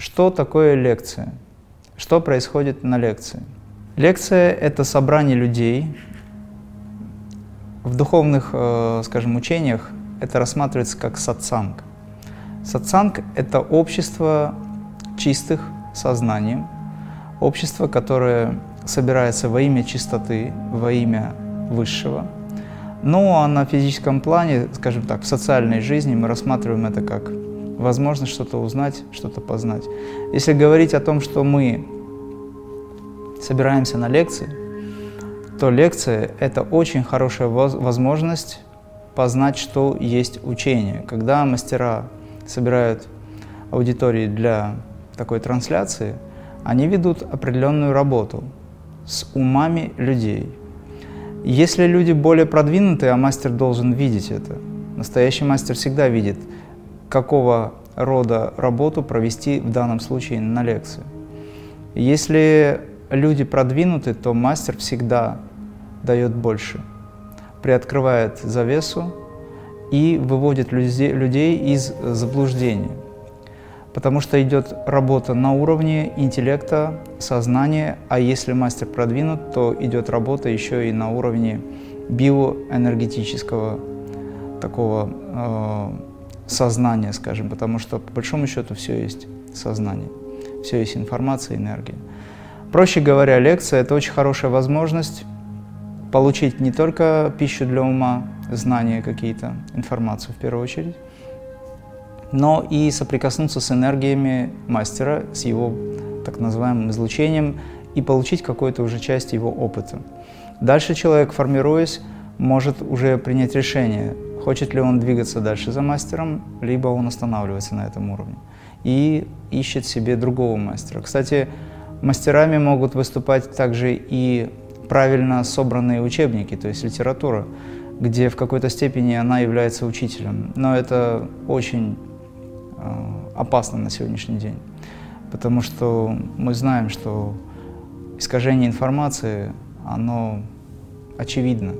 Что такое лекция? Что происходит на лекции? Лекция — это собрание людей. В духовных, э, скажем, учениях это рассматривается как сатсанг. Сатсанг — это общество чистых сознанием, общество, которое собирается во имя чистоты, во имя высшего. Ну а на физическом плане, скажем так, в социальной жизни мы рассматриваем это как возможность что-то узнать, что-то познать. Если говорить о том, что мы собираемся на лекции, то лекция — это очень хорошая возможность познать, что есть учение. Когда мастера собирают аудитории для такой трансляции, они ведут определенную работу с умами людей. Если люди более продвинутые, а мастер должен видеть это, настоящий мастер всегда видит, какого рода работу провести в данном случае на лекции. Если люди продвинуты, то мастер всегда дает больше, приоткрывает завесу и выводит людей из заблуждения. Потому что идет работа на уровне интеллекта, сознания, а если мастер продвинут, то идет работа еще и на уровне биоэнергетического такого э, сознания, скажем, потому что по большому счету все есть сознание, все есть информация, энергия. Проще говоря, лекция – это очень хорошая возможность получить не только пищу для ума, знания какие-то, информацию в первую очередь, но и соприкоснуться с энергиями мастера, с его так называемым излучением и получить какую-то уже часть его опыта. Дальше человек, формируясь, может уже принять решение, хочет ли он двигаться дальше за мастером, либо он останавливается на этом уровне и ищет себе другого мастера. Кстати, мастерами могут выступать также и правильно собранные учебники, то есть литература, где в какой-то степени она является учителем. Но это очень э, опасно на сегодняшний день, потому что мы знаем, что искажение информации, оно очевидно.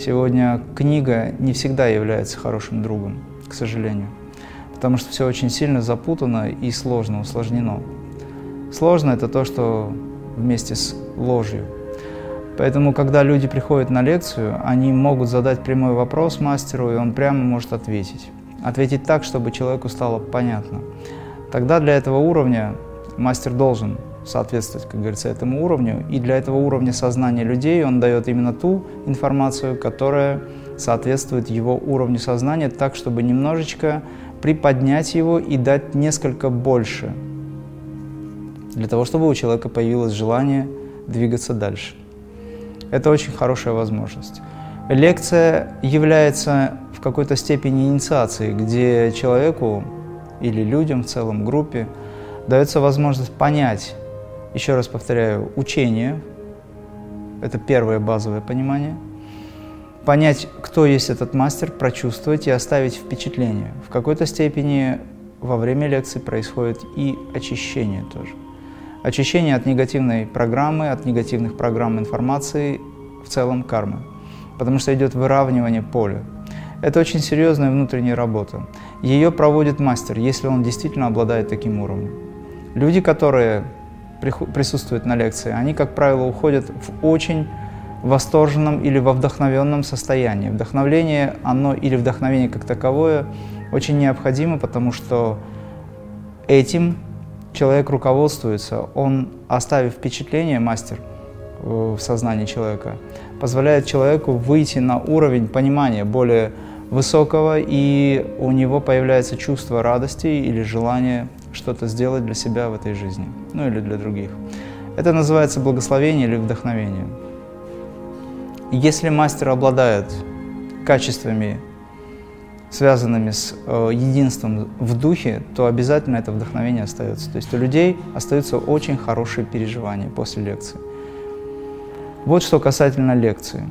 Сегодня книга не всегда является хорошим другом, к сожалению, потому что все очень сильно запутано и сложно, усложнено. Сложно это то, что вместе с ложью. Поэтому, когда люди приходят на лекцию, они могут задать прямой вопрос мастеру, и он прямо может ответить. Ответить так, чтобы человеку стало понятно. Тогда для этого уровня мастер должен соответствовать, как говорится, этому уровню. И для этого уровня сознания людей он дает именно ту информацию, которая соответствует его уровню сознания, так, чтобы немножечко приподнять его и дать несколько больше, для того, чтобы у человека появилось желание двигаться дальше. Это очень хорошая возможность. Лекция является в какой-то степени инициацией, где человеку или людям в целом, группе, дается возможность понять, еще раз повторяю, учение, это первое базовое понимание, понять, кто есть этот мастер, прочувствовать и оставить впечатление. В какой-то степени во время лекции происходит и очищение тоже. Очищение от негативной программы, от негативных программ информации, в целом кармы. Потому что идет выравнивание поля. Это очень серьезная внутренняя работа. Ее проводит мастер, если он действительно обладает таким уровнем. Люди, которые присутствуют на лекции, они, как правило, уходят в очень восторженном или во вдохновенном состоянии. Вдохновление, оно или вдохновение как таковое очень необходимо, потому что этим человек руководствуется, он, оставив впечатление, мастер, в сознании человека, позволяет человеку выйти на уровень понимания более высокого, и у него появляется чувство радости или желание что-то сделать для себя в этой жизни, ну или для других. Это называется благословение или вдохновение. Если мастер обладает качествами, связанными с э, единством в духе, то обязательно это вдохновение остается. То есть у людей остаются очень хорошие переживания после лекции. Вот что касательно лекции.